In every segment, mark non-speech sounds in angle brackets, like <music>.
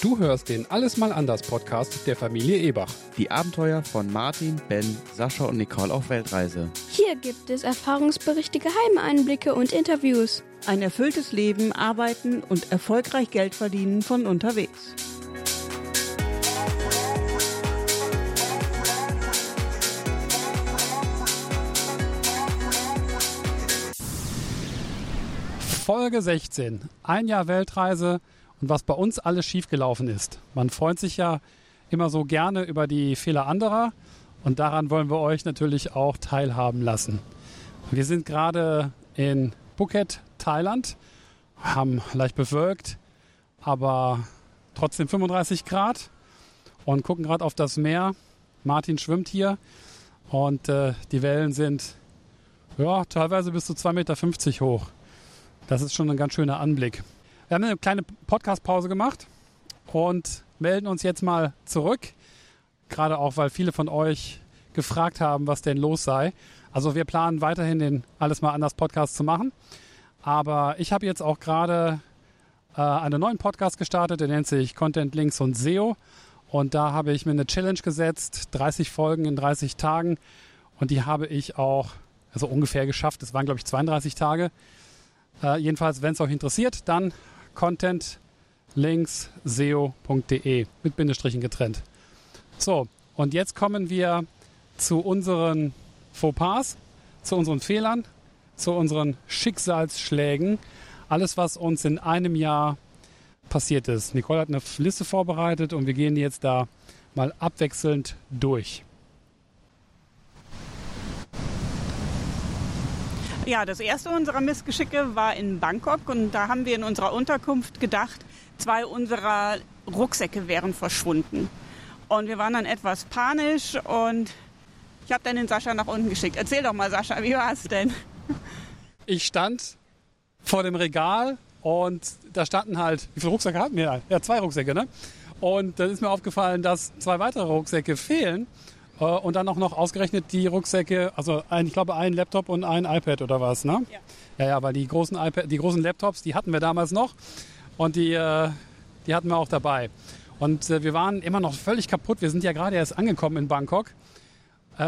Du hörst den Alles mal anders Podcast der Familie Ebach. Die Abenteuer von Martin, Ben, Sascha und Nicole auf Weltreise. Hier gibt es Erfahrungsberichte, geheime Einblicke und Interviews. Ein erfülltes Leben, arbeiten und erfolgreich Geld verdienen von unterwegs. Folge 16. Ein Jahr Weltreise und was bei uns alles schiefgelaufen ist. Man freut sich ja immer so gerne über die Fehler anderer und daran wollen wir euch natürlich auch teilhaben lassen. Wir sind gerade in Phuket, Thailand, haben leicht bewölkt, aber trotzdem 35 Grad und gucken gerade auf das Meer. Martin schwimmt hier und äh, die Wellen sind ja, teilweise bis zu 2,50 Meter hoch. Das ist schon ein ganz schöner Anblick. Wir haben eine kleine Podcast-Pause gemacht und melden uns jetzt mal zurück. Gerade auch, weil viele von euch gefragt haben, was denn los sei. Also wir planen weiterhin den Alles mal anders Podcast zu machen. Aber ich habe jetzt auch gerade äh, einen neuen Podcast gestartet, der nennt sich Content Links und SEO. Und da habe ich mir eine Challenge gesetzt, 30 Folgen in 30 Tagen. Und die habe ich auch, also ungefähr geschafft. Es waren, glaube ich, 32 Tage. Äh, jedenfalls, wenn es euch interessiert, dann contentlinks.seo.de mit Bindestrichen getrennt. So, und jetzt kommen wir zu unseren Fauxpas, zu unseren Fehlern, zu unseren Schicksalsschlägen. Alles, was uns in einem Jahr passiert ist. Nicole hat eine Liste vorbereitet und wir gehen jetzt da mal abwechselnd durch. Ja, das erste unserer Missgeschicke war in Bangkok und da haben wir in unserer Unterkunft gedacht, zwei unserer Rucksäcke wären verschwunden. Und wir waren dann etwas panisch und ich habe dann den Sascha nach unten geschickt. Erzähl doch mal, Sascha, wie war es denn? Ich stand vor dem Regal und da standen halt, wie viele Rucksäcke hatten wir? Ja, zwei Rucksäcke, ne? Und dann ist mir aufgefallen, dass zwei weitere Rucksäcke fehlen. Äh, und dann auch noch ausgerechnet die Rucksäcke, also ein, ich glaube ein Laptop und ein iPad oder was, ne? Ja. Ja, ja, weil die großen, iPad, die großen Laptops, die hatten wir damals noch und die, äh, die hatten wir auch dabei. Und äh, wir waren immer noch völlig kaputt. Wir sind ja gerade erst angekommen in Bangkok.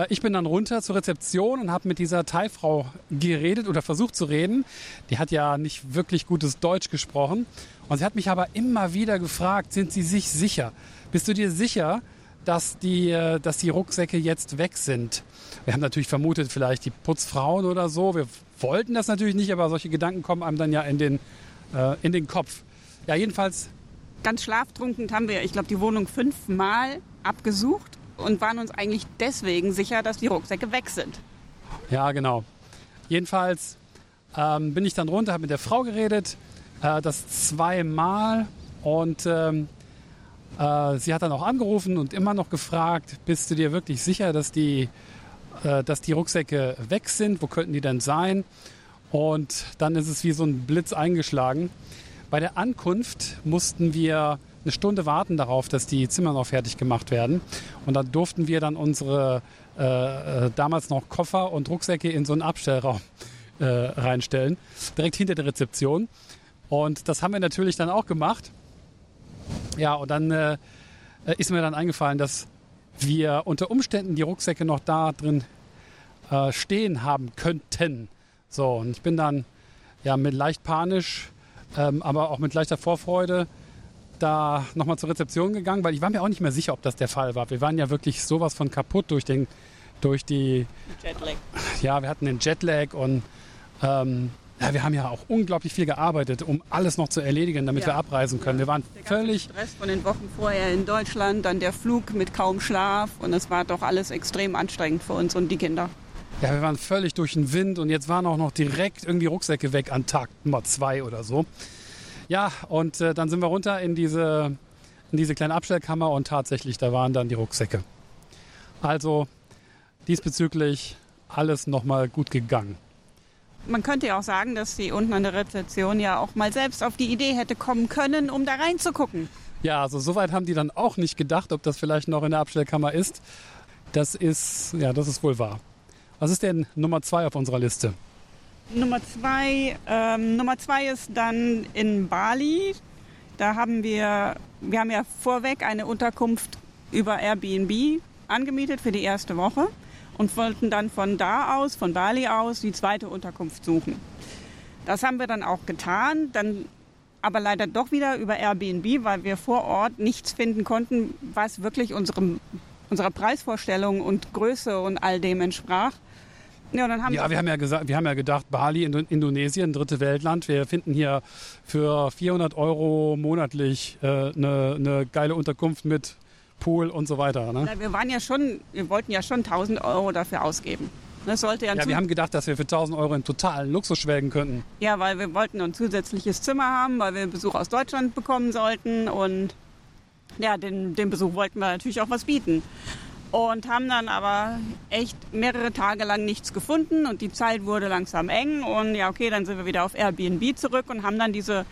Ich bin dann runter zur Rezeption und habe mit dieser Thai-Frau geredet oder versucht zu reden. Die hat ja nicht wirklich gutes Deutsch gesprochen. Und sie hat mich aber immer wieder gefragt, sind Sie sich sicher? Bist du dir sicher, dass die, äh, dass die Rucksäcke jetzt weg sind. Wir haben natürlich vermutet, vielleicht die Putzfrauen oder so. Wir wollten das natürlich nicht, aber solche Gedanken kommen einem dann ja in den, äh, in den Kopf. Ja, jedenfalls. Ganz schlaftrunken haben wir, ich glaube, die Wohnung fünfmal abgesucht und waren uns eigentlich deswegen sicher, dass die Rucksäcke weg sind. Ja, genau. Jedenfalls ähm, bin ich dann runter, habe mit der Frau geredet, äh, das zweimal und ähm, äh, sie hat dann auch angerufen und immer noch gefragt, bist du dir wirklich sicher, dass die, äh, dass die Rucksäcke weg sind? Wo könnten die denn sein? Und dann ist es wie so ein Blitz eingeschlagen. Bei der Ankunft mussten wir eine Stunde warten darauf, dass die Zimmer noch fertig gemacht werden. Und dann durften wir dann unsere äh, äh damals noch Koffer und Rucksäcke in so einen Abstellraum äh, reinstellen, direkt hinter der Rezeption. Und das haben wir natürlich dann auch gemacht. Ja, und dann äh, ist mir dann eingefallen, dass wir unter Umständen die Rucksäcke noch da drin äh, stehen haben könnten. So, und ich bin dann ja mit leicht panisch, ähm, aber auch mit leichter Vorfreude da nochmal zur Rezeption gegangen, weil ich war mir auch nicht mehr sicher, ob das der Fall war. Wir waren ja wirklich sowas von kaputt durch den durch die Jetlag. Ja, wir hatten den Jetlag und ähm, ja, wir haben ja auch unglaublich viel gearbeitet, um alles noch zu erledigen, damit ja. wir abreisen können. Wir waren der völlig. Stress von den Wochen vorher in Deutschland, dann der Flug mit kaum Schlaf und es war doch alles extrem anstrengend für uns und die Kinder. Ja, wir waren völlig durch den Wind und jetzt waren auch noch direkt irgendwie Rucksäcke weg an Tag Nummer zwei oder so. Ja, und äh, dann sind wir runter in diese, in diese kleine Abstellkammer und tatsächlich, da waren dann die Rucksäcke. Also diesbezüglich alles nochmal gut gegangen. Man könnte ja auch sagen, dass sie unten an der Rezeption ja auch mal selbst auf die Idee hätte kommen können, um da reinzugucken. Ja, also soweit haben die dann auch nicht gedacht, ob das vielleicht noch in der Abstellkammer ist. Das ist, ja, das ist wohl wahr. Was ist denn Nummer zwei auf unserer Liste? Nummer zwei, ähm, Nummer zwei ist dann in Bali. Da haben wir, wir haben ja vorweg eine Unterkunft über Airbnb angemietet für die erste Woche und wollten dann von da aus, von Bali aus, die zweite Unterkunft suchen. Das haben wir dann auch getan, dann aber leider doch wieder über Airbnb, weil wir vor Ort nichts finden konnten, was wirklich unserem, unserer Preisvorstellung und Größe und all dem entsprach. Ja, ja, wir haben ja gesagt, wir haben ja gedacht, Bali, Indonesien, dritte Weltland. Wir finden hier für 400 Euro monatlich eine äh, ne, ne geile Unterkunft mit Pool und so weiter. Ne? Ja, wir waren ja schon, wir wollten ja schon 1000 Euro dafür ausgeben. Das sollte ja, ja wir haben gedacht, dass wir für 1000 Euro in totalen Luxus schwelgen könnten. Ja, weil wir wollten ein zusätzliches Zimmer haben, weil wir Besuch aus Deutschland bekommen sollten und ja, den, den Besuch wollten wir natürlich auch was bieten und haben dann aber echt mehrere Tage lang nichts gefunden und die Zeit wurde langsam eng und ja okay, dann sind wir wieder auf Airbnb zurück und haben dann diese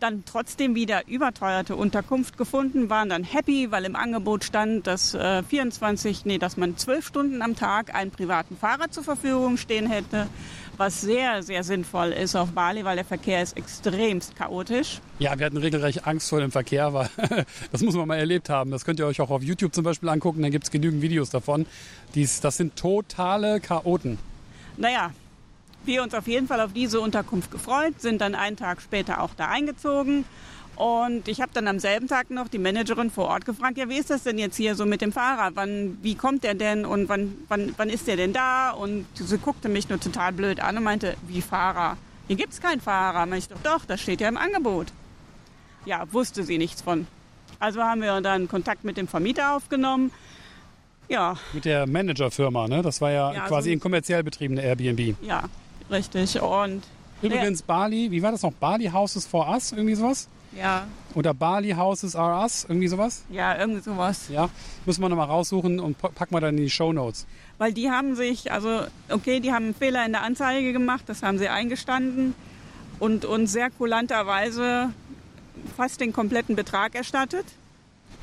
dann trotzdem wieder überteuerte Unterkunft gefunden, waren dann happy, weil im Angebot stand, dass äh, 24, nee, dass man zwölf Stunden am Tag einen privaten Fahrer zur Verfügung stehen hätte was sehr, sehr sinnvoll ist auf Bali, weil der Verkehr ist extremst chaotisch. Ja, wir hatten regelrecht Angst vor dem Verkehr, weil <laughs> das muss man mal erlebt haben. Das könnt ihr euch auch auf YouTube zum Beispiel angucken, da gibt es genügend Videos davon. Dies, das sind totale Chaoten. Naja, wir uns auf jeden Fall auf diese Unterkunft gefreut, sind dann einen Tag später auch da eingezogen und ich habe dann am selben Tag noch die Managerin vor Ort gefragt, ja, wie ist das denn jetzt hier so mit dem Fahrer? Wann, wie kommt der denn und wann, wann, wann ist der denn da? Und sie guckte mich nur total blöd an und meinte, wie Fahrer? Hier gibt es keinen Fahrer. Meinte ich doch, doch, das steht ja im Angebot. Ja, wusste sie nichts von. Also haben wir dann Kontakt mit dem Vermieter aufgenommen. Ja. Mit der Managerfirma, ne? Das war ja, ja quasi so ein kommerziell betriebene Airbnb. Ja, richtig. Und Übrigens, ja. Bali, wie war das noch? Bali Houses for Us, irgendwie sowas? Ja. Oder Bali Houses Are Us, irgendwie sowas? Ja, irgendwie sowas. Ja, müssen wir nochmal raussuchen und packen wir dann in die Show Notes. Weil die haben sich, also okay, die haben einen Fehler in der Anzeige gemacht, das haben sie eingestanden und uns sehr kulanterweise fast den kompletten Betrag erstattet.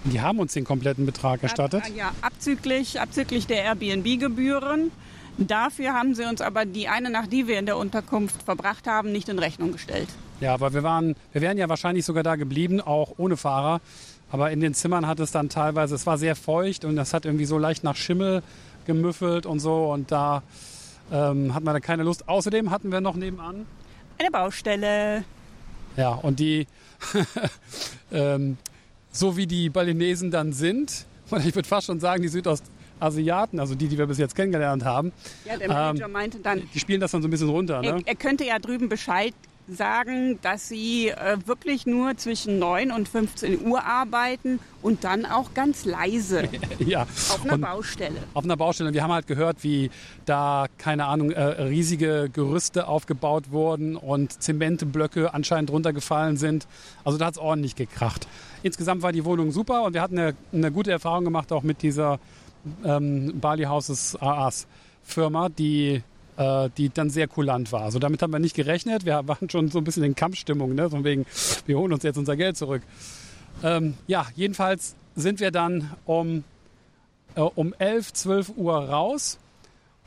Die haben uns den kompletten Betrag erstattet? Ab, ja, abzüglich, abzüglich der Airbnb-Gebühren. Dafür haben sie uns aber die eine Nacht, die wir in der Unterkunft verbracht haben, nicht in Rechnung gestellt. Ja, aber wir waren, wir wären ja wahrscheinlich sogar da geblieben, auch ohne Fahrer. Aber in den Zimmern hat es dann teilweise, es war sehr feucht und das hat irgendwie so leicht nach Schimmel gemüffelt und so und da ähm, hat man dann keine Lust. Außerdem hatten wir noch nebenan eine Baustelle. Ja, und die, <laughs> ähm, so wie die Balinesen dann sind, und ich würde fast schon sagen, die Südostasiaten, also die, die wir bis jetzt kennengelernt haben. Ja, der Manager ähm, meinte dann. Die spielen das dann so ein bisschen runter. Ne? Er, er könnte ja drüben Bescheid sagen, dass sie äh, wirklich nur zwischen 9 und 15 Uhr arbeiten und dann auch ganz leise. <laughs> ja. Auf einer und Baustelle. Auf einer Baustelle. Wir haben halt gehört, wie da, keine Ahnung, äh, riesige Gerüste aufgebaut wurden und Zementblöcke anscheinend runtergefallen sind. Also da hat es ordentlich gekracht. Insgesamt war die Wohnung super und wir hatten eine, eine gute Erfahrung gemacht auch mit dieser ähm, Bali Houses AAs Firma, die äh, die dann sehr kulant war. Also damit haben wir nicht gerechnet. Wir waren schon so ein bisschen in Kampfstimmung, ne? von wegen, wir holen uns jetzt unser Geld zurück. Ähm, ja, jedenfalls sind wir dann um, äh, um 11, 12 Uhr raus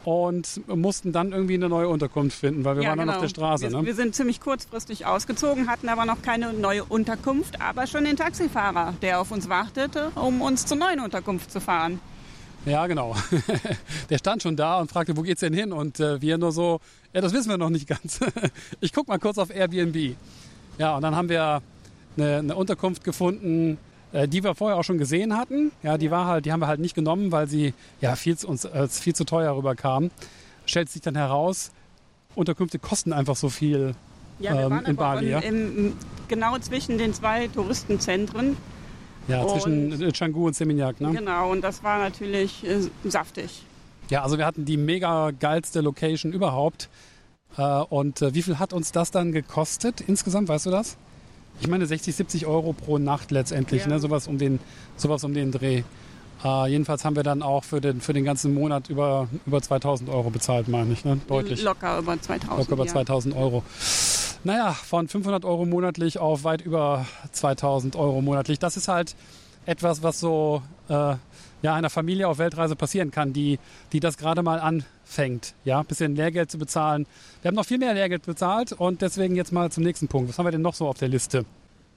und mussten dann irgendwie eine neue Unterkunft finden, weil wir ja, waren genau. dann auf der Straße. Wir, ne? wir, sind ziemlich kurzfristig ausgezogen, hatten aber noch keine neue Unterkunft, aber schon den Taxifahrer, der auf uns wartete, um uns zur neuen Unterkunft zu fahren. Ja, genau. <laughs> Der stand schon da und fragte, wo geht's denn hin? Und äh, wir nur so, ja, das wissen wir noch nicht <laughs> ganz. ich guck mal kurz auf Airbnb. Ja, und dann haben wir eine, eine Unterkunft gefunden, äh, die wir vorher auch schon gesehen hatten. Ja, die war halt, die haben wir halt nicht genommen, weil sie ja viel zu, uns als viel zu teuer rüberkam. Stellt sich dann heraus, Unterkünfte kosten einfach so viel ja, wir ähm, waren in Bali. In, ja? im, genau zwischen den zwei Touristenzentren ja, zwischen und, Canggu und Seminyak, ne? Genau, und das war natürlich äh, saftig. Ja, also wir hatten die mega geilste Location überhaupt. Äh, und äh, wie viel hat uns das dann gekostet insgesamt, weißt du das? Ich meine 60, 70 Euro pro Nacht letztendlich, ja. ne? sowas, um den, sowas um den Dreh. Äh, jedenfalls haben wir dann auch für den, für den ganzen Monat über, über 2000 Euro bezahlt, meine ich. Ne? Deutlich. Locker über 2000. Locker über ja. 2000 Euro. Naja, von 500 Euro monatlich auf weit über 2000 Euro monatlich. Das ist halt etwas, was so äh, ja, einer Familie auf Weltreise passieren kann, die, die das gerade mal anfängt, ja, ein bisschen Lehrgeld zu bezahlen. Wir haben noch viel mehr Lehrgeld bezahlt und deswegen jetzt mal zum nächsten Punkt. Was haben wir denn noch so auf der Liste?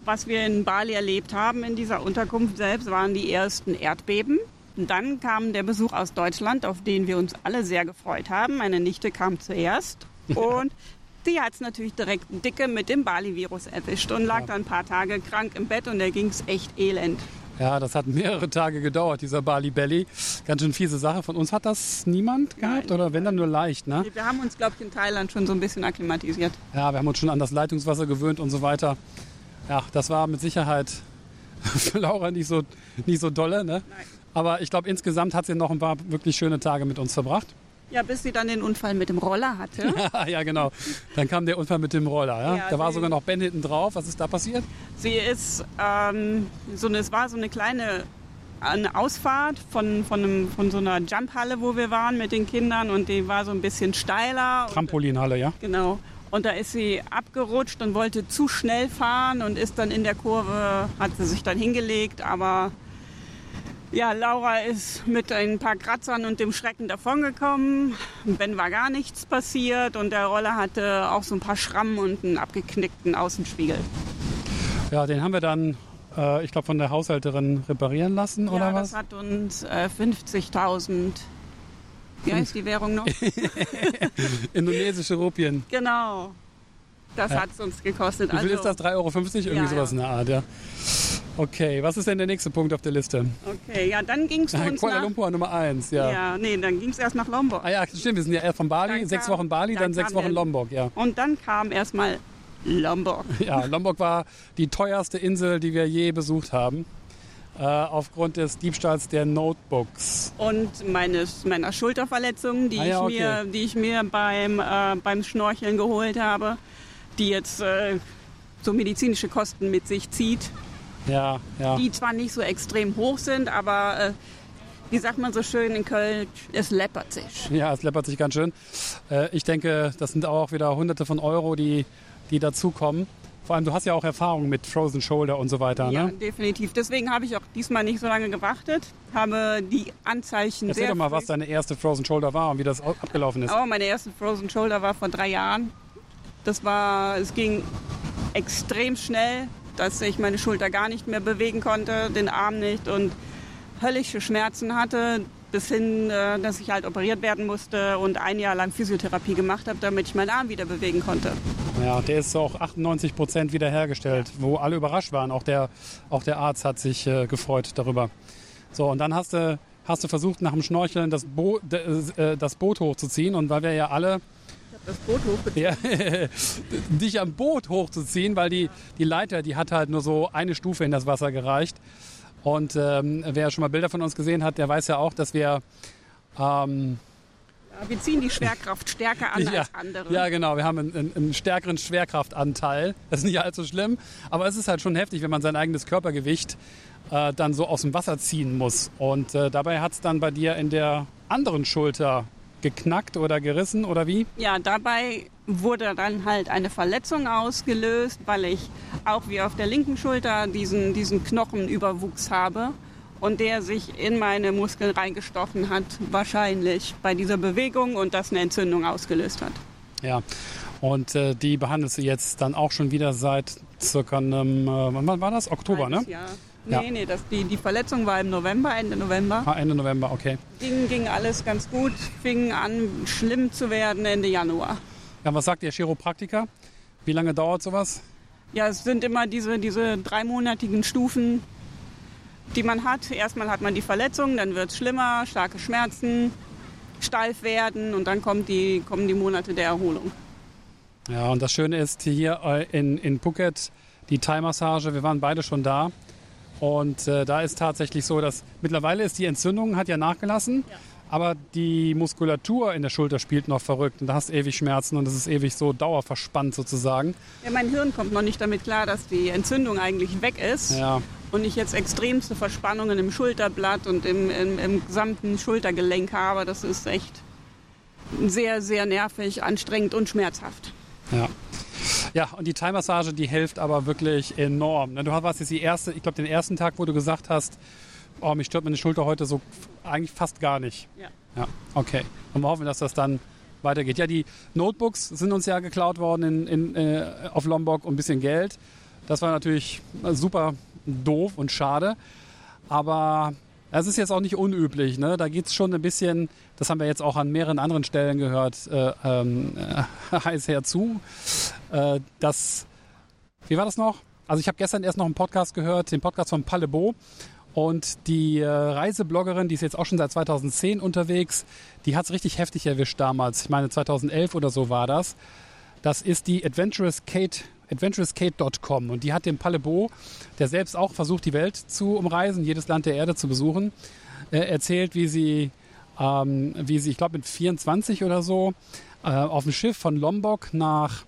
was wir in Bali erlebt haben in dieser Unterkunft selbst, waren die ersten Erdbeben. Und dann kam der Besuch aus Deutschland, auf den wir uns alle sehr gefreut haben. Meine Nichte kam zuerst und die hat es natürlich direkt dicke mit dem Bali-Virus erwischt und lag Ja. dann ein paar Tage krank im Bett und der ging es echt elend. Ja, das hat mehrere Tage gedauert, dieser Bali Belly. Ganz schön fiese Sache. Von uns hat das niemand gehabt Nein. oder wenn dann nur leicht, ne? Wir haben uns, glaube ich, in Thailand schon so ein bisschen akklimatisiert. Ja, wir haben uns schon an das Leitungswasser gewöhnt und so weiter. Ja, das war mit Sicherheit <laughs> für Laura nicht so, nicht so dolle, ne? Nein. Aber ich glaube, insgesamt hat sie noch ein paar wirklich schöne Tage mit uns verbracht. Ja, bis sie dann den Unfall mit dem Roller hatte. <laughs> ja, genau. Dann kam der Unfall mit dem Roller. Ja? Ja, da war sogar noch Ben hinten drauf. Was ist da passiert? Sie ist, ähm, so eine, es war so eine kleine eine Ausfahrt von, von, einem, von so einer Jumphalle, wo wir waren mit den Kindern und die war so ein bisschen steiler. Trampolinhalle, ja? genau. Und da ist sie abgerutscht und wollte zu schnell fahren und ist dann in der Kurve, hat sie sich dann hingelegt, aber ja, Laura ist mit ein paar Kratzern und dem Schrecken davongekommen. Ben war gar nichts passiert und der Roller hatte auch so ein paar Schrammen und einen abgeknickten Außenspiegel. Ja, den haben wir dann, äh, ich glaube, von der Haushälterin reparieren lassen, oder ja, was? das hat uns äh, 50.000. Wie heißt die Währung noch? <laughs> Indonesische Rupien. genau. Das Ja. hat es uns gekostet. Wie viel also, ist das? 3,50 Euro? Irgendwie Ja, sowas in der Art, ja. Okay, was ist denn der nächste Punkt auf der Liste? Okay, ja, dann ging es <laughs> uns Kuala nach... Lumpur Nummer 1, ja. Ja, nee, dann ging es erst nach Lombok. Ah ja, stimmt, wir sind ja erst von Bali, Dann sechs kam- Wochen Bali, dann, dann sechs Wochen Lombok, ja. Und dann kam erstmal Lombok. <laughs> Ja, Lombok war die teuerste Insel, die wir je besucht haben. Äh, aufgrund des Diebstahls der Notebooks. Und meines, meiner Schulterverletzung, die, Ah ja, ich mir, okay. die ich mir beim, äh, beim Schnorcheln geholt habe, die jetzt äh, so medizinische Kosten mit sich zieht. Ja, ja. die zwar nicht so extrem hoch sind, aber äh, wie sagt man so schön in Köln, es läppert sich. Ja, es läppert sich ganz schön. Äh, ich denke, das sind auch wieder hunderte von Euro, die, die dazukommen. Vor allem, du hast ja auch Erfahrung mit Frozen Shoulder und so weiter, Ja, ne? definitiv. Deswegen habe ich auch diesmal nicht so lange gewartet, habe die Anzeichen Erzähl sehr doch mal, was deine erste Frozen Shoulder war und wie das au- abgelaufen ist. Oh, meine erste Frozen Shoulder war vor drei Jahren. Das war, es ging extrem schnell, dass ich meine Schulter gar nicht mehr bewegen konnte, den Arm nicht und höllische Schmerzen hatte, bis hin, äh, dass ich halt operiert werden musste und ein Jahr lang Physiotherapie gemacht habe, damit ich meinen Arm wieder bewegen konnte. Ja, der ist auch 98 Prozent wiederhergestellt, wo alle überrascht waren. Auch der, auch der Arzt hat sich äh, gefreut darüber. So, und dann hast du, hast du versucht, nach dem Schnorcheln das, Bo äh, das Boot hochzuziehen. Und weil wir ja alle Das Boot hochgezogen. ja, <laughs> dich am Boot hochzuziehen, weil die, die Leiter, die hat halt nur so eine Stufe in das Wasser gereicht. Und ähm, wer schon mal Bilder von uns gesehen hat, der weiß ja auch, dass wir ähm, Ja, wir ziehen die Schwerkraft stärker an <laughs> ja, als andere. ja, genau, wir haben einen, einen, stärkeren Schwerkraftanteil. Das ist nicht allzu schlimm, aber es ist halt schon heftig, wenn man sein eigenes Körpergewicht äh, dann so aus dem Wasser ziehen muss. Und äh, dabei hat es dann bei dir in der anderen Schulter geknackt oder gerissen oder wie? Ja, dabei wurde dann halt eine Verletzung ausgelöst, weil ich auch wie auf der linken Schulter diesen, diesen Knochenüberwuchs habe und der sich in meine Muskeln reingestochen hat, wahrscheinlich bei dieser Bewegung und das eine Entzündung ausgelöst hat. Ja, und äh, die behandelst du jetzt dann auch schon wieder seit circa einem, äh, wann war das? Oktober, ne? Halbes Jahr. Ja. Nee, nee, das, die, die Verletzung war im November, Ende November. Ah, Ende November, okay. Ging, ging alles ganz gut, fing an schlimm zu werden Ende Januar. Ja, was sagt der Chiropraktiker? Wie lange dauert sowas? Ja, es sind immer diese, diese dreimonatigen Stufen, die man hat. Erstmal hat man die Verletzung, dann wird es schlimmer, starke Schmerzen, steif werden und dann kommt die, kommen die Monate der Erholung. Ja, und das Schöne ist hier äh, in, in Phuket die Thai-Massage. Wir waren beide schon da. Und äh, da ist tatsächlich so, dass mittlerweile ist die Entzündung, hat ja nachgelassen. Aber die Muskulatur in der Schulter spielt noch verrückt. Und da hast du ewig Schmerzen und das ist ewig so dauerverspannt sozusagen. Ja, mein Hirn kommt noch nicht damit klar, dass die Entzündung eigentlich weg ist Ja, und ich jetzt extremste Verspannungen im Schulterblatt und im, im, im gesamten Schultergelenk habe. Das ist echt sehr, sehr nervig, anstrengend und schmerzhaft. ja. Ja, und die Thai-Massage, die hilft aber wirklich enorm. ne? Du warst jetzt die erste, ich glaube den ersten Tag, wo du gesagt hast, oh, mich stört meine Schulter heute so eigentlich fast gar nicht. Ja. Ja, okay. Und wir hoffen, dass das dann weitergeht. Ja, die Notebooks sind uns ja geklaut worden in, in, äh, auf Lombok und ein bisschen Geld. Das war natürlich super doof und schade. Aber es ist jetzt auch nicht unüblich. Ne? Da geht es schon ein bisschen, das haben wir jetzt auch an mehreren anderen Stellen gehört, äh, äh, <laughs> heiß herzu. Äh, das, wie war das noch? Also ich habe gestern erst noch einen Podcast gehört, den Podcast von Palebo. Und die äh, Reisebloggerin, die ist jetzt auch schon seit 2010 unterwegs, die hat es richtig heftig erwischt damals. Ich meine 2011 oder so war das. Das ist die Adventurous Kate adventurouskate.com und die hat dem Palebo, der selbst auch versucht, die Welt zu umreisen, jedes Land der Erde zu besuchen, äh, erzählt, wie sie, ähm, wie sie, ich glaube mit 24 oder so, äh, auf dem Schiff von Lombok nach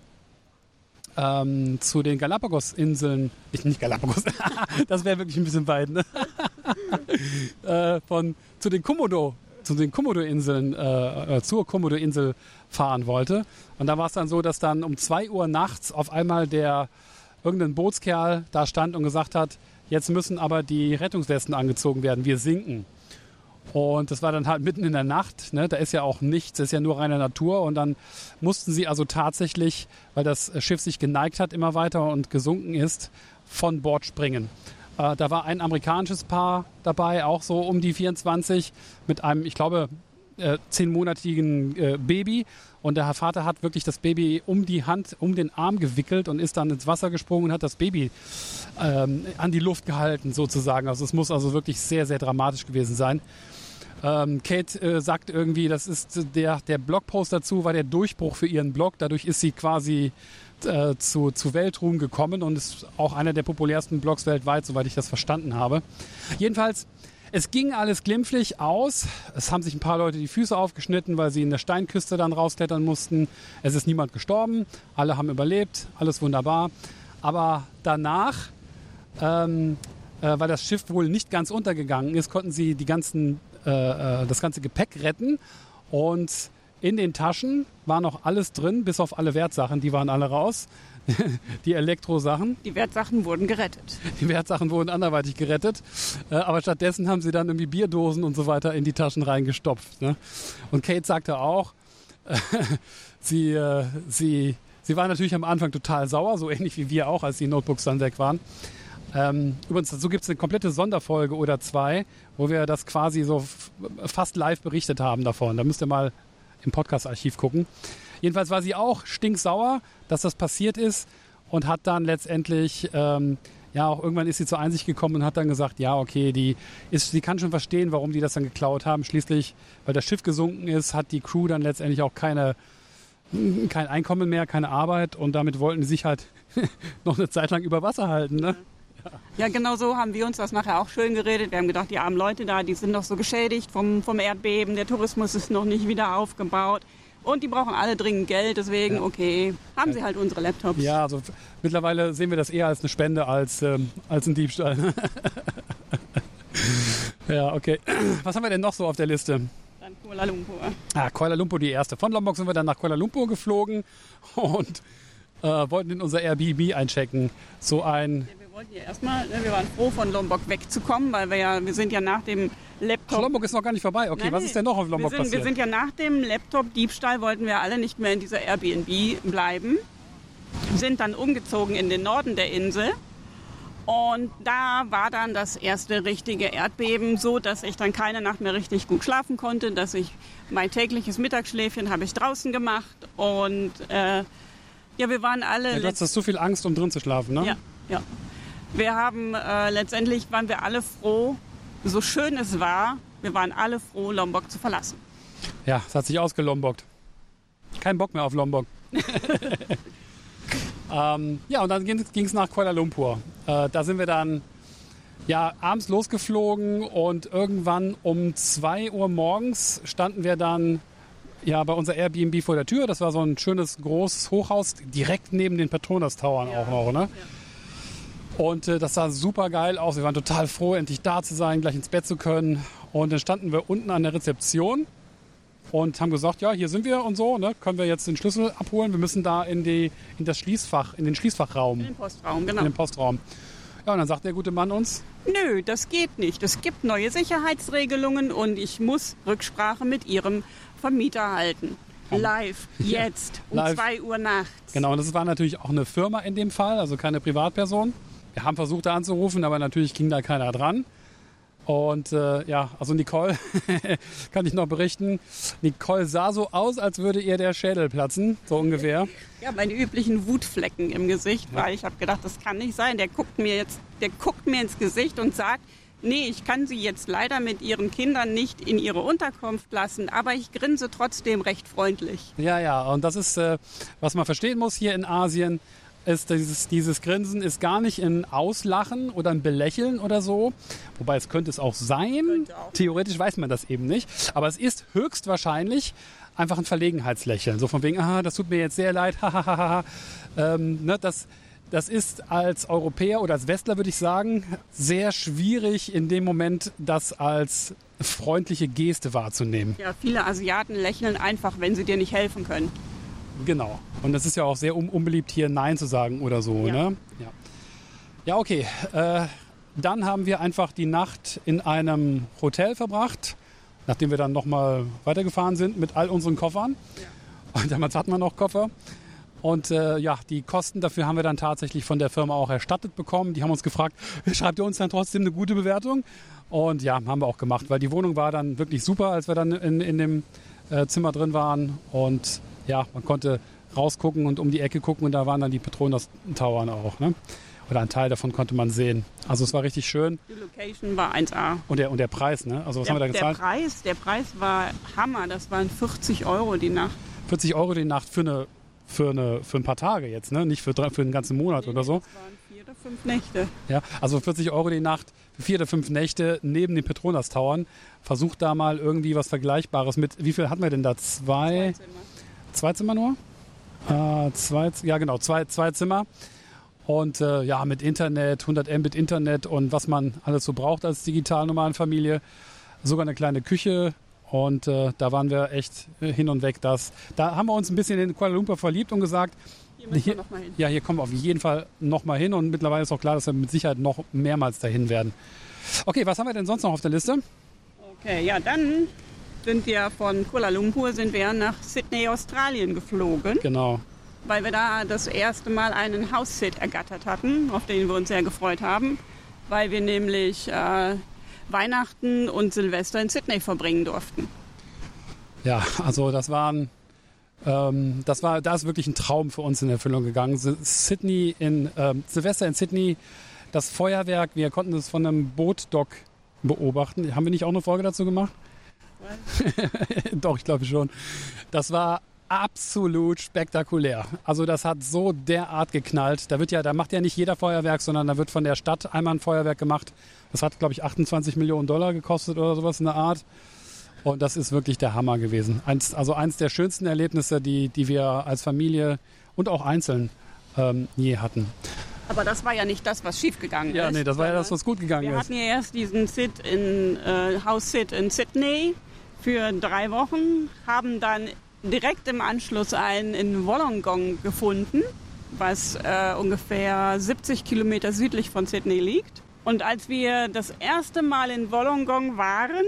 ähm, zu den Galapagos-Inseln, nicht Galapagos, <laughs> das wäre wirklich ein bisschen weit, ne? <laughs> äh, von, zu den Komodo, zu den Komodo-Inseln, äh, äh, zur Komodo-Insel fahren wollte. Und da war es dann so, dass dann um 2 Uhr nachts auf einmal der irgendein Bootskerl da stand und gesagt hat, jetzt müssen aber die Rettungswesten angezogen werden, wir sinken. Und das war dann halt mitten in der Nacht. Ne? Da ist ja auch nichts, ist ja nur reine Natur. Und dann mussten sie also tatsächlich, weil das Schiff sich geneigt hat immer weiter und gesunken ist, von Bord springen. Äh, da war ein amerikanisches Paar dabei, auch so um die 24, mit einem, ich glaube, äh, zehnmonatigen äh, Baby. Und der Vater hat wirklich das Baby um die Hand, um den Arm gewickelt und ist dann ins Wasser gesprungen und hat das Baby ähm, an die Luft gehalten, sozusagen. Also es muss also wirklich sehr, sehr dramatisch gewesen sein. Ähm, Kate äh, sagt irgendwie, das ist der, der Blogpost dazu, war der Durchbruch für ihren Blog. Dadurch ist sie quasi äh, zu, zu Weltruhm gekommen und ist auch einer der populärsten Blogs weltweit, soweit ich das verstanden habe. Jedenfalls, es ging alles glimpflich aus. Es haben sich ein paar Leute die Füße aufgeschnitten, weil sie in der Steinküste dann rausklettern mussten. Es ist niemand gestorben, alle haben überlebt, alles wunderbar. Aber danach ähm, äh, weil das Schiff wohl nicht ganz untergegangen ist, konnten sie die ganzen äh, äh, das ganze Gepäck retten. Und in den Taschen war noch alles drin, bis auf alle Wertsachen, die waren alle raus. <laughs> die Elektrosachen. Die Wertsachen wurden gerettet. Die Wertsachen wurden anderweitig gerettet. Äh, aber stattdessen haben sie dann irgendwie Bierdosen und so weiter in die Taschen reingestopft. Ne? Und Kate sagte auch, <laughs> sie, äh, sie, sie war natürlich am Anfang total sauer, so ähnlich wie wir auch, als die Notebooks dann weg waren. Ähm, übrigens, dazu gibt es eine komplette Sonderfolge oder zwei, wo wir das quasi so fast live berichtet haben davon. Da müsst ihr mal im Podcast-Archiv gucken. Jedenfalls war sie auch stinksauer, dass das passiert ist und hat dann letztendlich, ähm, ja, auch irgendwann ist sie zur Einsicht gekommen und hat dann gesagt, ja, okay, die ist, sie kann schon verstehen, warum die das dann geklaut haben. Schließlich, weil das Schiff gesunken ist, hat die Crew dann letztendlich auch keine, kein Einkommen mehr, keine Arbeit und damit wollten sie sich halt <laughs> noch eine Zeit lang über Wasser halten. Ne? <laughs> Ja, genau so haben wir uns das nachher auch schön geredet. Wir haben gedacht, die armen Leute da, die sind noch so geschädigt vom, vom Erdbeben, der Tourismus ist noch nicht wieder aufgebaut. Und die brauchen alle dringend Geld, deswegen, okay, haben sie halt unsere Laptops. Ja, also mittlerweile sehen wir das eher als eine Spende als, ähm, als ein Diebstahl. <laughs> ja, okay. Was haben wir denn noch so auf der Liste? Dann Kuala Lumpur. Ah, Kuala Lumpur die erste. Von Lombok sind wir dann nach Kuala Lumpur geflogen <laughs> und äh, wollten in unser Airbnb einchecken. So ein wollten ja erstmal, ne, wir waren froh, von Lombok wegzukommen, weil wir ja, wir sind ja nach dem Laptop. Lombok ist noch gar nicht vorbei. Okay, Nein, was ist denn noch auf Lombok wir sind, passiert? Wir sind ja nach dem Laptop-Diebstahl, wollten wir alle nicht mehr in dieser Airbnb bleiben. Sind dann umgezogen in den Norden der Insel. Und da war dann das erste richtige Erdbeben, so dass ich dann keine Nacht mehr richtig gut schlafen konnte, dass ich mein tägliches Mittagsschläfchen habe ich draußen gemacht und äh, ja, wir waren alle. Ja, du hattest so viel Angst, um drin zu schlafen, ne? Ja, ja. Wir haben äh, letztendlich waren wir alle froh, so schön es war, wir waren alle froh, Lombok zu verlassen. Ja, es hat sich ausgelombockt. Kein Bock mehr auf Lombok. <laughs> <laughs> ähm, ja, und dann ging es nach Kuala Lumpur. Äh, da sind wir dann ja, abends losgeflogen und irgendwann um 2 Uhr morgens standen wir dann ja, bei unser Airbnb vor der Tür. Das war so ein schönes, großes Hochhaus, direkt neben den Petronas Towern ja. auch noch, ne? Ja. Und äh, das sah super geil aus. Wir waren total froh, endlich da zu sein, gleich ins Bett zu können. Und dann standen wir unten an der Rezeption und haben gesagt, ja, hier sind wir und so, ne? können wir jetzt den Schlüssel abholen. Wir müssen da in, die, in das Schließfach, in den Schließfachraum. In den Postraum, genau. In den Postraum. Ja, und dann sagt der gute Mann uns, nö, das geht nicht. Es gibt neue Sicherheitsregelungen und ich muss Rücksprache mit Ihrem Vermieter halten. Live, <laughs> jetzt, um Live. 2 Uhr nachts. Genau, und das war natürlich auch eine Firma in dem Fall, also keine Privatperson. Wir haben versucht, da anzurufen, aber natürlich ging da keiner dran. Und äh, ja, also Nicole, <laughs> kann ich noch berichten, Nicole sah so aus, als würde ihr der Schädel platzen, so ungefähr. Ja, meine üblichen Wutflecken im Gesicht, weil ich habe gedacht, das kann nicht sein. Der guckt mir jetzt, der guckt mir ins Gesicht und sagt, nee, ich kann sie jetzt leider mit ihren Kindern nicht in ihre Unterkunft lassen, aber ich grinse trotzdem recht freundlich. Ja, ja, und das ist, äh, was man verstehen muss hier in Asien, ist dieses, dieses Grinsen ist gar nicht in Auslachen oder ein Belächeln oder so. Wobei es könnte es auch sein. Auch. Theoretisch weiß man das eben nicht. Aber es ist höchstwahrscheinlich einfach ein Verlegenheitslächeln. So von wegen, aha, das tut mir jetzt sehr leid, <laughs> hahaha. ähm, ne, das, das ist als Europäer oder als Westler, würde ich sagen, sehr schwierig in dem Moment, das als freundliche Geste wahrzunehmen. Ja, viele Asiaten lächeln einfach, wenn sie dir nicht helfen können. Genau. Und das ist ja auch sehr un unbeliebt, hier Nein zu sagen oder so. Ja. Ne? Ja. ja, okay. Äh, dann haben wir einfach die Nacht in einem Hotel verbracht, nachdem wir dann nochmal weitergefahren sind mit all unseren Koffern. Und damals hatten wir noch Koffer. Und äh, ja, die Kosten dafür haben wir dann tatsächlich von der Firma auch erstattet bekommen. Die haben uns gefragt, <laughs> schreibt ihr uns dann trotzdem eine gute Bewertung? Und ja, haben wir auch gemacht, weil die Wohnung war dann wirklich super, als wir dann in, in dem äh, Zimmer drin waren. Und ja, man konnte rausgucken und um die Ecke gucken und da waren dann die Petronas Towern auch. Ne? Oder ein Teil davon konnte man sehen. Also es war richtig schön. Die Location war 1A. Und der, und der Preis, ne? Also was haben wir da Der, der, gezahlt? Preis, der Preis war Hammer. Das waren 40 Euro die Nacht. 40 Euro die Nacht für eine für, eine, für ein paar Tage jetzt, ne? nicht für, drei, für einen ganzen Monat oder so. Das waren vier oder fünf Nächte. Ja, also 40 Euro die Nacht für vier oder fünf Nächte neben den Petronas Towern. Versucht da mal irgendwie was Vergleichbares mit. Wie viel hatten wir denn da? Zwei, Zimmer. Zwei Zimmer nur? Äh, zwei, ja, genau, zwei, zwei Zimmer. Und äh, ja, mit Internet, 100 Mbit Internet und was man alles so braucht als Digitalnomadenfamilie. Sogar eine kleine Küche. Und äh, da waren wir echt äh, hin und weg. Das, da haben wir uns ein bisschen in Kuala Lumpur verliebt und gesagt, Hier Hier- ja, hier kommen wir auf jeden Fall nochmal hin und mittlerweile ist auch klar, dass wir mit Sicherheit noch mehrmals dahin werden. Okay, was haben wir denn sonst noch auf der Liste? Okay, ja, dann sind wir von Kuala Lumpur sind wir nach Sydney, Australien geflogen, Genau. weil wir da das erste Mal einen House-Sit ergattert hatten, auf den wir uns sehr gefreut haben, weil wir nämlich äh, Weihnachten und Silvester in Sydney verbringen durften. Ja, also das waren, ähm, das war, da ist wirklich ein Traum für uns in Erfüllung gegangen. Sydney in, ähm, Silvester in Sydney, das Feuerwerk, wir konnten das von einem Bootdock beobachten. Haben wir nicht auch eine Folge dazu gemacht? <laughs> Doch, ich glaube schon. Das war absolut spektakulär. Also das hat so derart geknallt. Da wird ja, da macht ja nicht jeder Feuerwerk, sondern da wird von der Stadt einmal ein Feuerwerk gemacht. Das hat, glaube ich, 28 Millionen Dollar gekostet oder sowas in der Art. Und das ist wirklich der Hammer gewesen. Eins, also eins der schönsten Erlebnisse, die, die wir als Familie und auch einzeln ähm, je hatten. Aber das war ja nicht das, was schiefgegangen Ja, ist. nee, das war ja das, was gut gegangen Wir ist. hatten ja erst diesen Sit in äh, House-Sit in Sydney für drei Wochen, haben dann direkt im Anschluss einen in Wollongong gefunden, was äh, ungefähr 70 Kilometer südlich von Sydney liegt. Und als wir das erste Mal in Wollongong waren,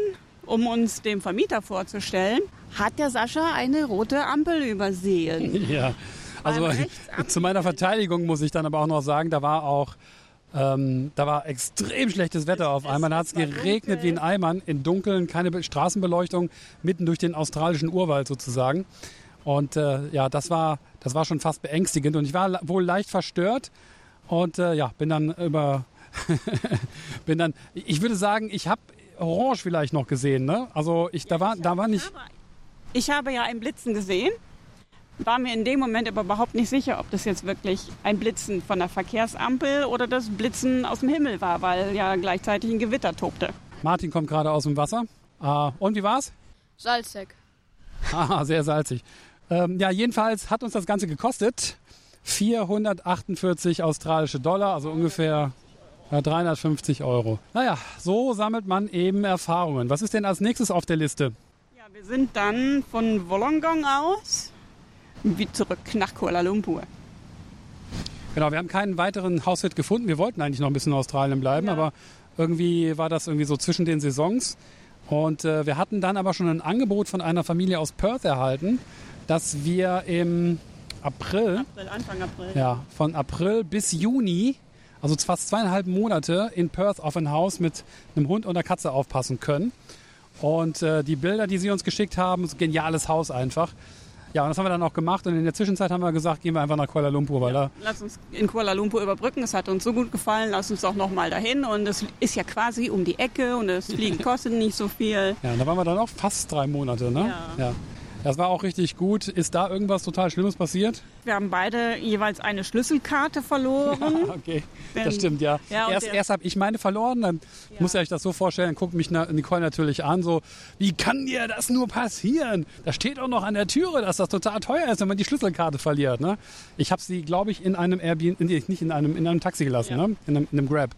um uns dem Vermieter vorzustellen, hat der Sascha eine rote Ampel übersehen. <laughs> Ja, also <laughs> zu meiner Verteidigung muss ich dann aber auch noch sagen, da war auch ähm, da war extrem schlechtes Wetter auf einmal. Da hat es geregnet dunkel. wie ein Eimern, in Dunkeln, keine Be Straßenbeleuchtung, mitten durch den australischen Urwald sozusagen. Und äh, ja, das war, das war schon fast beängstigend. Und ich war wohl leicht verstört und äh, ja, bin dann über, <laughs> bin dann, ich würde sagen, ich habe Orange vielleicht noch gesehen. Ne? Also ich, da war, da war nicht. Ich habe ja ein Blitzen gesehen, war mir in dem Moment aber überhaupt nicht sicher, ob das jetzt wirklich ein Blitzen von der Verkehrsampel oder das Blitzen aus dem Himmel war, weil ja gleichzeitig ein Gewitter tobte. Martin kommt gerade aus dem Wasser. Ah, und wie war's? Salzig. <laughs> Ah, sehr salzig. Ähm, ja, jedenfalls hat uns das Ganze gekostet 448 australische Dollar, also ungefähr ja, 350 Euro. Naja, so sammelt man eben Erfahrungen. Was ist denn als nächstes auf der Liste? Ja, wir sind dann von Wollongong aus wie zurück nach Kuala Lumpur. Genau, wir haben keinen weiteren Haushalt gefunden. Wir wollten eigentlich noch ein bisschen in Australien bleiben, Ja. aber irgendwie war das irgendwie so zwischen den Saisons. Und äh, wir hatten dann aber schon ein Angebot von einer Familie aus Perth erhalten, dass wir im April, April, Anfang April. ja, von April bis Juni, also fast zweieinhalb Monate in Perth auf ein Haus mit einem Hund und einer Katze aufpassen können. Und äh, die Bilder, die sie uns geschickt haben, ein geniales Haus einfach. Ja, und das haben wir dann auch gemacht. Und in der Zwischenzeit haben wir gesagt, gehen wir einfach nach Kuala Lumpur, weil da Lass uns in Kuala Lumpur überbrücken. Es hat uns so gut gefallen. Lass uns doch noch mal dahin. Und es ist ja quasi um die Ecke und das Fliegen <laughs> kostet nicht so viel. Ja, da waren wir dann auch fast drei Monate, ne? Ja. Das war auch richtig gut. Ist da irgendwas total Schlimmes passiert? Wir haben beide jeweils eine Schlüsselkarte verloren. <laughs> Okay, Wenn- das stimmt, ja. Ja, erst erst habe ich meine verloren, dann muss ihr euch das so vorstellen, guckt mich Nicole natürlich an, so, wie kann dir das nur passieren? Da steht auch noch an der Türe, dass das total teuer ist, wenn man die Schlüsselkarte verliert. Ne? Ich habe sie, glaube ich, in einem Airbnb, nicht in einem, in einem Taxi gelassen, Ja. ne? in, einem, in einem Grab.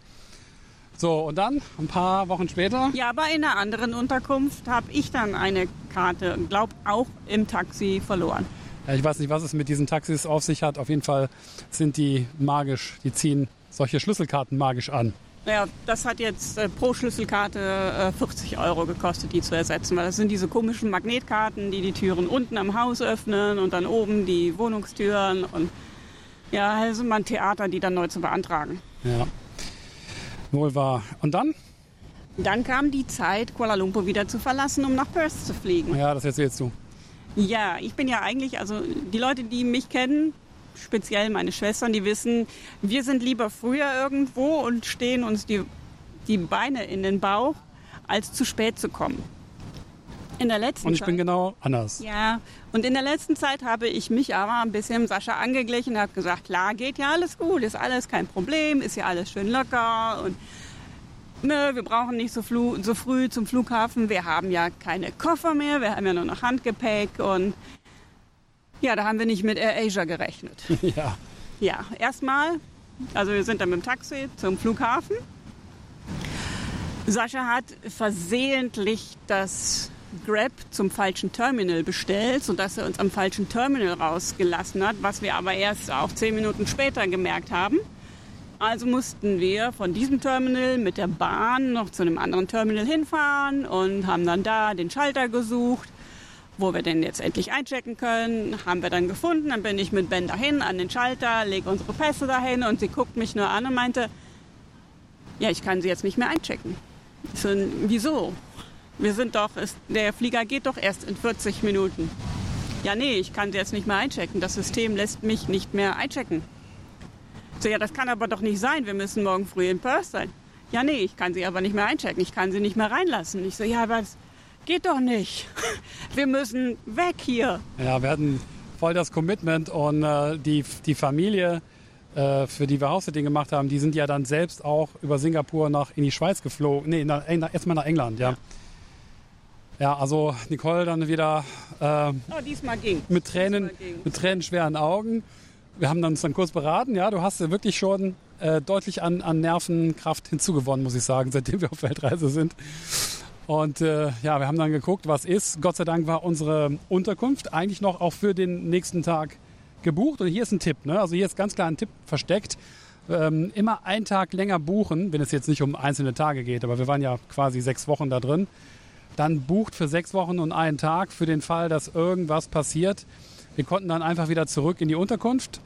So, und dann, ein paar Wochen später, Ja, aber in einer anderen Unterkunft habe ich dann eine Karte, glaub auch im Taxi verloren. ja, ich weiß nicht, was es mit diesen Taxis auf sich hat, auf jeden Fall sind die magisch, die ziehen solche Schlüsselkarten magisch an. Ja, das hat jetzt äh, pro Schlüsselkarte äh, 40 Euro gekostet, die zu ersetzen, weil das sind diese komischen Magnetkarten, die die Türen unten am Haus öffnen und dann oben die Wohnungstüren und ja, das ist immer ein Theater, die dann neu zu beantragen. Ja. Wohl wahr. Und dann? Dann kam die Zeit, Kuala Lumpur wieder zu verlassen, um nach Perth zu fliegen. Ja, das erzählst du. Ja, ich bin ja eigentlich, also die Leute, die mich kennen, speziell meine Schwestern, die wissen, wir sind lieber früher irgendwo und stehen uns die, die Beine in den Bauch, als zu spät zu kommen. In der letzten Und ich Zeit, bin genau anders. ja, und in der letzten Zeit habe ich mich aber ein bisschen Sascha angeglichen und habe gesagt, klar, geht ja alles gut, ist alles kein Problem, ist ja alles schön locker und ne, wir brauchen nicht so, so früh zum Flughafen, wir haben ja keine Koffer mehr, wir haben ja nur noch Handgepäck und ja, da haben wir nicht mit Air Asia gerechnet. <laughs> Ja. Ja, erstmal, also wir sind dann mit dem Taxi zum Flughafen. Sascha hat versehentlich das Grab zum falschen Terminal bestellt, sodass er uns am falschen Terminal rausgelassen hat, was wir aber erst auch zehn Minuten später gemerkt haben. Also mussten wir von diesem Terminal mit der Bahn noch zu einem anderen Terminal hinfahren und haben dann da den Schalter gesucht, wo wir denn jetzt endlich einchecken können. Haben wir dann gefunden. Dann bin ich mit Ben dahin an den Schalter, lege unsere Pässe dahin und sie guckt mich nur an und meinte, ja, ich kann sie jetzt nicht mehr einchecken. Ich so, wieso? Wir sind doch, ist, der Flieger geht doch erst in 40 Minuten. Ja, nee, ich kann sie jetzt nicht mehr einchecken. Das System lässt mich nicht mehr einchecken. So, ja, das kann aber doch nicht sein. Wir müssen morgen früh in Perth sein. Ja, nee, ich kann sie aber nicht mehr einchecken. Ich kann sie nicht mehr reinlassen. Ich so, ja, aber das geht doch nicht. <laughs> Wir müssen weg hier. Ja, wir hatten voll das Commitment und äh, die, die Familie, äh, für die wir Haussitting gemacht haben, die sind ja dann selbst auch über Singapur nach in die Schweiz geflogen. Nee, nach, nach, erstmal nach England, ja. Ja, also Nicole dann wieder äh, Oh, diesmal ging. mit Tränen, Diesmal ging's. mit tränenschweren Augen. Wir haben uns dann kurz beraten. Ja, du hast ja wirklich schon äh, deutlich an, an Nervenkraft hinzugewonnen, muss ich sagen, <laughs> seitdem wir auf Weltreise sind. Und äh, ja, wir haben dann geguckt, was ist. Gott sei Dank war unsere Unterkunft eigentlich noch auch für den nächsten Tag gebucht. Und hier ist ein Tipp. Ne? Also hier ist ganz klar ein Tipp versteckt. Ähm, immer einen Tag länger buchen, wenn es jetzt nicht um einzelne Tage geht. Aber wir waren ja quasi sechs Wochen da drin. Dann bucht für sechs Wochen und einen Tag für den Fall, dass irgendwas passiert. Wir konnten dann einfach wieder zurück in die Unterkunft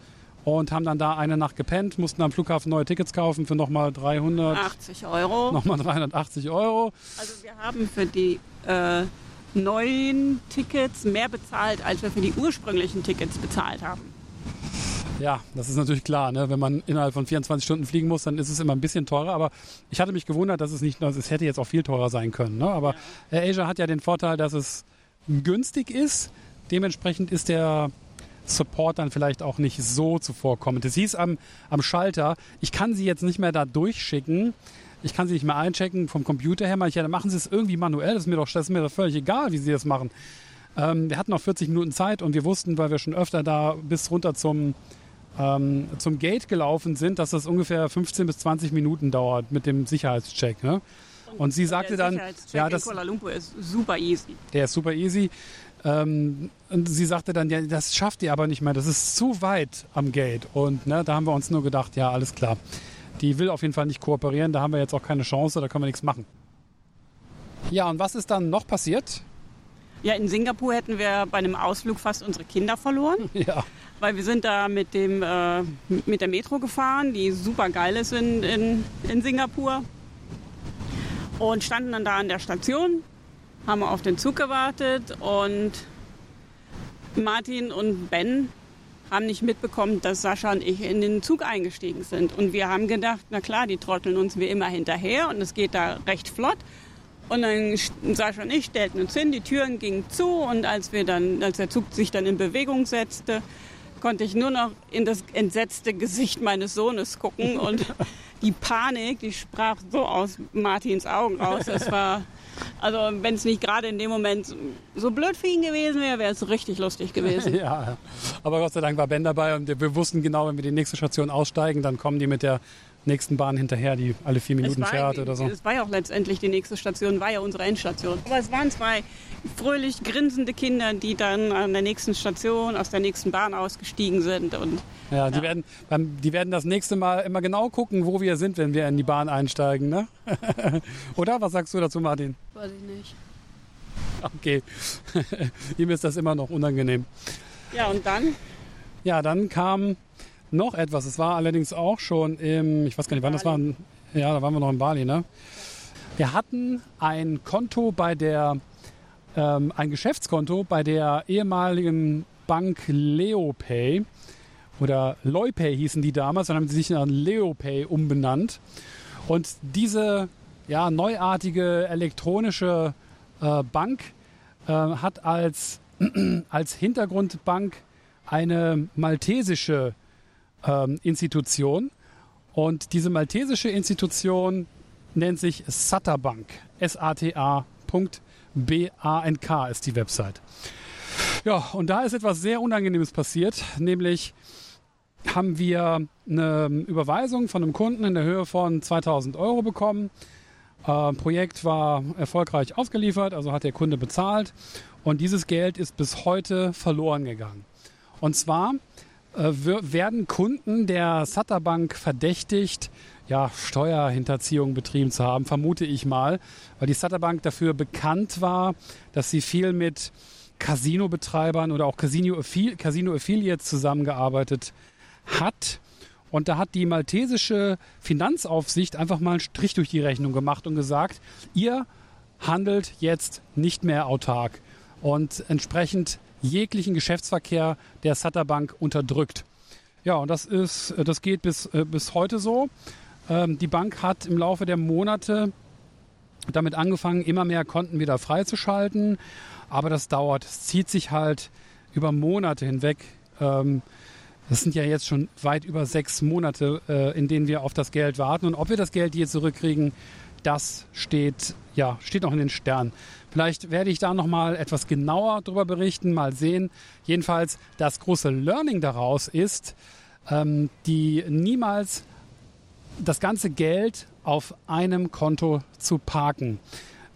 und haben dann da eine Nacht gepennt, mussten am Flughafen neue Tickets kaufen für nochmal 300, 80 Euro. nochmal 380 Euro. Also wir haben für die äh, neuen Tickets mehr bezahlt, als wir für die ursprünglichen Tickets bezahlt haben. Ja, das ist natürlich klar. Ne? Wenn man innerhalb von 24 Stunden fliegen muss, dann ist es immer ein bisschen teurer. Aber ich hatte mich gewundert, dass es nicht, also es hätte jetzt auch viel teurer sein können. Ne? Aber Air Asia hat ja den Vorteil, dass es günstig ist. Dementsprechend ist der Support dann vielleicht auch nicht so zuvorkommend. Es hieß am, am Schalter, ich kann sie jetzt nicht mehr da durchschicken. Ich kann sie nicht mehr einchecken vom Computer her. Ich, ja, dann machen sie es irgendwie manuell. Das ist mir doch, das ist mir doch völlig egal, wie sie das machen. Ähm, wir hatten noch 40 Minuten Zeit und wir wussten, weil wir schon öfter da bis runter zum, ähm, zum Gate gelaufen sind, dass das ungefähr 15 bis 20 Minuten dauert mit dem Sicherheitscheck. Ne? Und sie sagte der dann, ja, in das, Kuala Lumpur ist super easy. der ist super easy. Ähm, und sie sagte dann, ja, das schafft ihr aber nicht mehr, das ist zu weit am Gate. Und ne, da haben wir uns nur gedacht, ja, alles klar. Die will auf jeden Fall nicht kooperieren, da haben wir jetzt auch keine Chance, da können wir nichts machen. Ja, und was ist dann noch passiert? Ja, in Singapur hätten wir bei einem Ausflug fast unsere Kinder verloren, <laughs> Ja. Weil wir sind da mit, dem, äh, mit der Metro gefahren, die super geil ist in, in, in Singapur. Und standen dann da an der Station, haben auf den Zug gewartet und Martin und Ben haben nicht mitbekommen, dass Sascha und ich in den Zug eingestiegen sind. Und wir haben gedacht, na klar, die trotteln uns wie immer hinterher und es geht da recht flott. Und dann Sascha und ich stellten uns hin, die Türen gingen zu und als wir dann, als der Zug sich dann in Bewegung setzte, konnte ich nur noch in das entsetzte Gesicht meines Sohnes gucken und <laughs> die Panik, die sprach so aus Martins Augen raus. Das war, also wenn es nicht gerade in dem Moment so blöd für ihn gewesen wäre, wäre es richtig lustig gewesen. <laughs> Ja, aber Gott sei Dank war Ben dabei und wir wussten genau, wenn wir die nächste Station aussteigen, dann kommen die mit der nächsten Bahn hinterher, die alle vier Minuten fährt oder so. Es war ja auch letztendlich die nächste Station, war ja unsere Endstation. Aber es waren zwei fröhlich grinsende Kinder, die dann an der nächsten Station aus der nächsten Bahn ausgestiegen sind. Und Ja, die, Ja. Werden, die werden das nächste Mal immer genau gucken, wo wir sind, wenn wir in die Bahn einsteigen, ne? <laughs> Oder? Was sagst du dazu, Martin? Weiß ich nicht. Okay. <laughs> Ihm ist das immer noch unangenehm. ja, und dann Ja, dann kam noch etwas. Es war allerdings auch schon im, ich weiß gar nicht, wann das war. Ja, da waren wir noch in Bali, ne? Wir hatten ein Konto bei der, ähm, ein Geschäftskonto bei der ehemaligen Bank Leopay oder Loipay hießen die damals, dann haben sie sich in Leopay umbenannt. Und diese ja, neuartige elektronische äh, Bank äh, hat als, <clears throat> als Hintergrundbank eine maltesische ähm, Institution. Und diese maltesische Institution nennt sich SATA Bank. S-A-T-A.B-A-N-K ist die Website. Ja, und da ist etwas sehr Unangenehmes passiert, nämlich haben wir eine Überweisung von einem Kunden in der Höhe von 2000 Euro bekommen. Äh, Projekt war erfolgreich ausgeliefert, also hat der Kunde bezahlt. Und dieses Geld ist bis heute verloren gegangen. Und zwar werden Kunden der Sutter Bank verdächtigt, ja, Steuerhinterziehung betrieben zu haben, vermute ich mal, weil die Sutter Bank dafür bekannt war, dass sie viel mit Casino-Betreibern oder auch Casino-Affili- Casino-Affiliates zusammengearbeitet hat. Und da hat die maltesische Finanzaufsicht einfach mal einen Strich durch die Rechnung gemacht und gesagt, ihr handelt jetzt nicht mehr autark und entsprechend jeglichen Geschäftsverkehr der Sutter Bank unterdrückt. Ja, und das ist, das geht bis, äh, bis heute so. Ähm, die Bank hat im Laufe der Monate damit angefangen, immer mehr Konten wieder freizuschalten. Aber das dauert, es zieht sich halt über Monate hinweg. Ähm, das sind ja jetzt schon weit über sechs Monate, äh, in denen wir auf das Geld warten. Und ob wir das Geld je zurückkriegen, das steht, ja, steht noch in den Sternen. Vielleicht werde ich da nochmal etwas genauer darüber berichten, mal sehen. Jedenfalls, das große Learning daraus ist, ähm, die niemals das ganze Geld auf einem Konto zu parken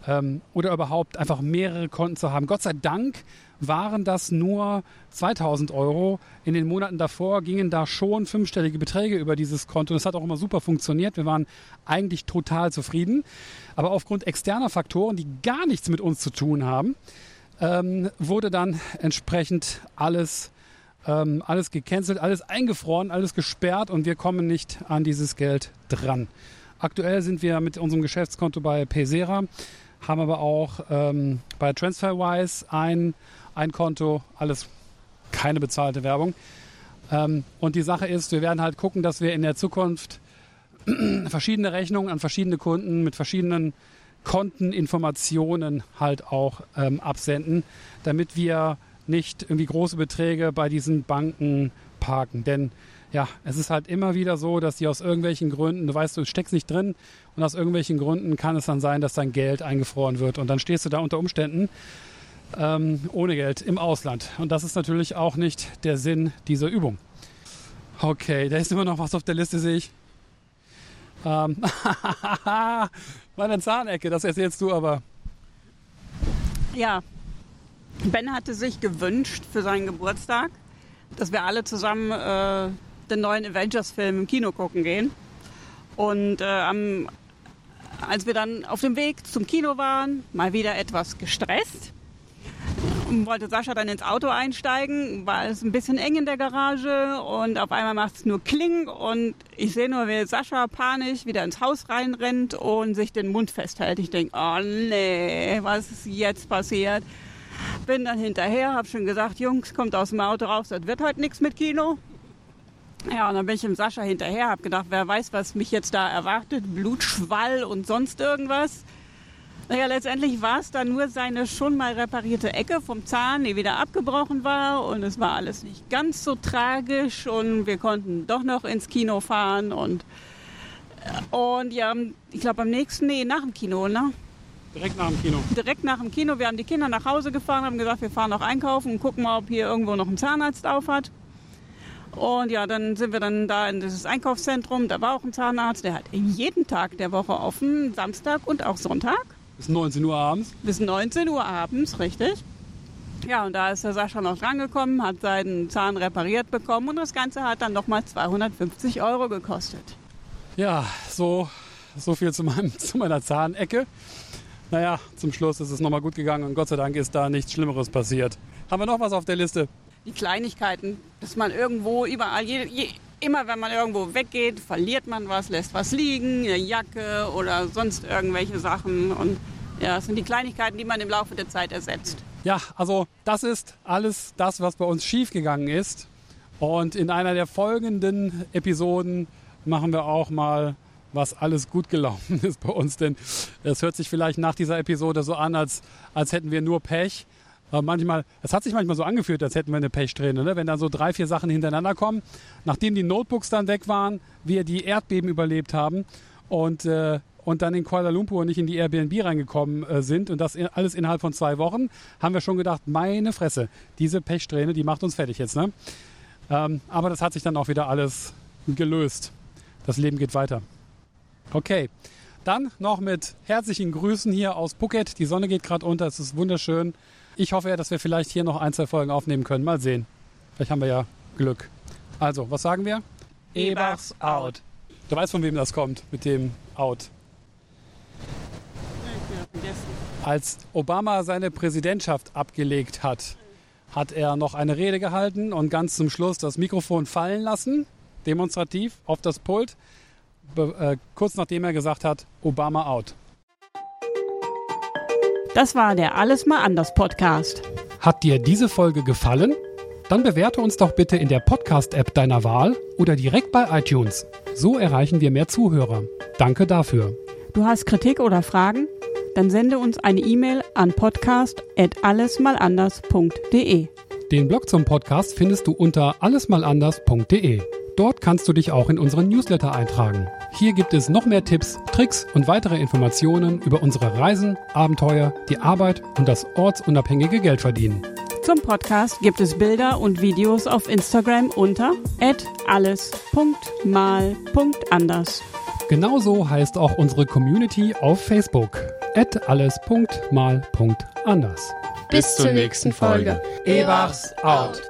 ähm, oder überhaupt einfach mehrere Konten zu haben. Gott sei Dank waren das nur 2000 Euro. In den Monaten davor gingen da schon fünfstellige Beträge über dieses Konto. Das hat auch immer super funktioniert. Wir waren eigentlich total zufrieden. Aber aufgrund externer Faktoren, die gar nichts mit uns zu tun haben, ähm, wurde dann entsprechend alles ähm, alles gecancelt, alles eingefroren, alles gesperrt und wir kommen nicht an dieses Geld dran. Aktuell sind wir mit unserem Geschäftskonto bei Paysera, haben aber auch ähm, bei TransferWise ein, ein Konto, alles keine bezahlte Werbung. Ähm, und die Sache ist, wir werden halt gucken, dass wir in der Zukunft <clears throat> verschiedene Rechnungen an verschiedene Kunden mit verschiedenen Konteninformationen halt auch ähm, absenden, damit wir nicht irgendwie große Beträge bei diesen Banken parken. Denn ja, es ist halt immer wieder so, dass die aus irgendwelchen Gründen, du weißt, du steckst nicht drin und aus irgendwelchen Gründen kann es dann sein, dass dein Geld eingefroren wird und dann stehst du da unter Umständen ähm, ohne Geld im Ausland. Und das ist natürlich auch nicht der Sinn dieser Übung. Okay, da ist immer noch was auf der Liste, sehe ich. Ähm, <laughs> meine Zahnecke, das erzählst du aber. Ja, Ben hatte sich gewünscht für seinen Geburtstag, dass wir alle zusammen äh, den neuen Avengers-Film im Kino gucken gehen. Und äh, am, als wir dann auf dem Weg zum Kino waren, mal wieder etwas gestresst, wollte Sascha dann ins Auto einsteigen, war es ein bisschen eng in der Garage und auf einmal macht es nur Kling und ich sehe nur, wie Sascha panisch wieder ins Haus reinrennt und sich den Mund festhält. Ich denke, oh nee, was ist jetzt passiert? Bin dann hinterher, habe schon gesagt, Jungs, kommt aus dem Auto raus, das wird heute nichts mit Kino. Ja, und dann bin ich dem Sascha hinterher, habe gedacht, wer weiß, was mich jetzt da erwartet, Blutschwall und sonst irgendwas. Naja, letztendlich war es dann nur seine schon mal reparierte Ecke vom Zahn, die wieder abgebrochen war. Und es war alles nicht ganz so tragisch. Und wir konnten doch noch ins Kino fahren. Und, und ja, ich glaube am nächsten, nee, nach dem Kino, ne? Direkt nach dem Kino. Direkt nach dem Kino. Wir haben die Kinder nach Hause gefahren, haben gesagt, wir fahren noch einkaufen und gucken mal, ob hier irgendwo noch ein Zahnarzt auf hat. Und ja, dann sind wir dann da in dieses Einkaufszentrum. Da war auch ein Zahnarzt, der hat jeden Tag der Woche offen, Samstag und auch Sonntag. Bis 19 Uhr abends? Bis 19 Uhr abends, richtig. Ja, und da ist der Sascha noch drangekommen, hat seinen Zahn repariert bekommen und das Ganze hat dann nochmal 250 Euro gekostet. Ja, so, so viel zu, meinem, <laughs> zu meiner Zahnecke. Naja, zum Schluss ist es nochmal gut gegangen und Gott sei Dank ist da nichts Schlimmeres passiert. Haben wir noch was auf der Liste? Die Kleinigkeiten, dass man irgendwo überall, je, je, immer wenn man irgendwo weggeht, verliert man was, lässt was liegen, eine Jacke oder sonst irgendwelche Sachen. Und ja, es sind die Kleinigkeiten, die man im Laufe der Zeit ersetzt. Ja, also das ist alles das, was bei uns schiefgegangen ist. Und in einer der folgenden Episoden machen wir auch mal, was alles gut gelaufen <laughs> ist bei uns. Denn es hört sich vielleicht nach dieser Episode so an, als, als hätten wir nur Pech. Aber manchmal, es hat sich manchmal so angefühlt, als hätten wir eine Pechsträhne, ne? wenn dann so drei, vier Sachen hintereinander kommen. Nachdem die Notebooks dann weg waren, wir die Erdbeben überlebt haben und, äh, und dann in Kuala Lumpur nicht in die Airbnb reingekommen äh, sind und das in, alles innerhalb von zwei Wochen, haben wir schon gedacht, meine Fresse, diese Pechsträhne, die macht uns fertig jetzt. Ne? Ähm, aber das hat sich dann auch wieder alles gelöst. Das Leben geht weiter. Okay. Dann noch mit herzlichen Grüßen hier aus Phuket. Die Sonne geht gerade unter, es ist wunderschön. Ich hoffe ja, dass wir vielleicht hier noch ein, zwei Folgen aufnehmen können. Mal sehen. Vielleicht haben wir ja Glück. Also, was sagen wir? Ebachs out. Du weißt, von wem das kommt mit dem Out. Als Obama seine Präsidentschaft abgelegt hat, hat er noch eine Rede gehalten und ganz zum Schluss das Mikrofon fallen lassen, demonstrativ auf das Pult, äh, kurz nachdem er gesagt hat, Obama out. Das war der Alles mal anders Podcast. Hat dir diese Folge gefallen? Dann bewerte uns doch bitte in der Podcast-App deiner Wahl oder direkt bei iTunes. So erreichen wir mehr Zuhörer. Danke dafür. Du hast Kritik oder Fragen? Dann sende uns eine E-Mail an podcast@allesmalanders.de. Den Blog zum Podcast findest du unter allesmalanders.de. Dort kannst du dich auch in unseren Newsletter eintragen. Hier gibt es noch mehr Tipps, Tricks und weitere Informationen über unsere Reisen, Abenteuer, die Arbeit und das ortsunabhängige Geldverdienen. Zum Podcast gibt es Bilder und Videos auf Instagram unter alles.mal.anders. Genauso heißt auch unsere Community auf Facebook alles.mal.anders. Bis zur nächsten Folge. Ebachs out.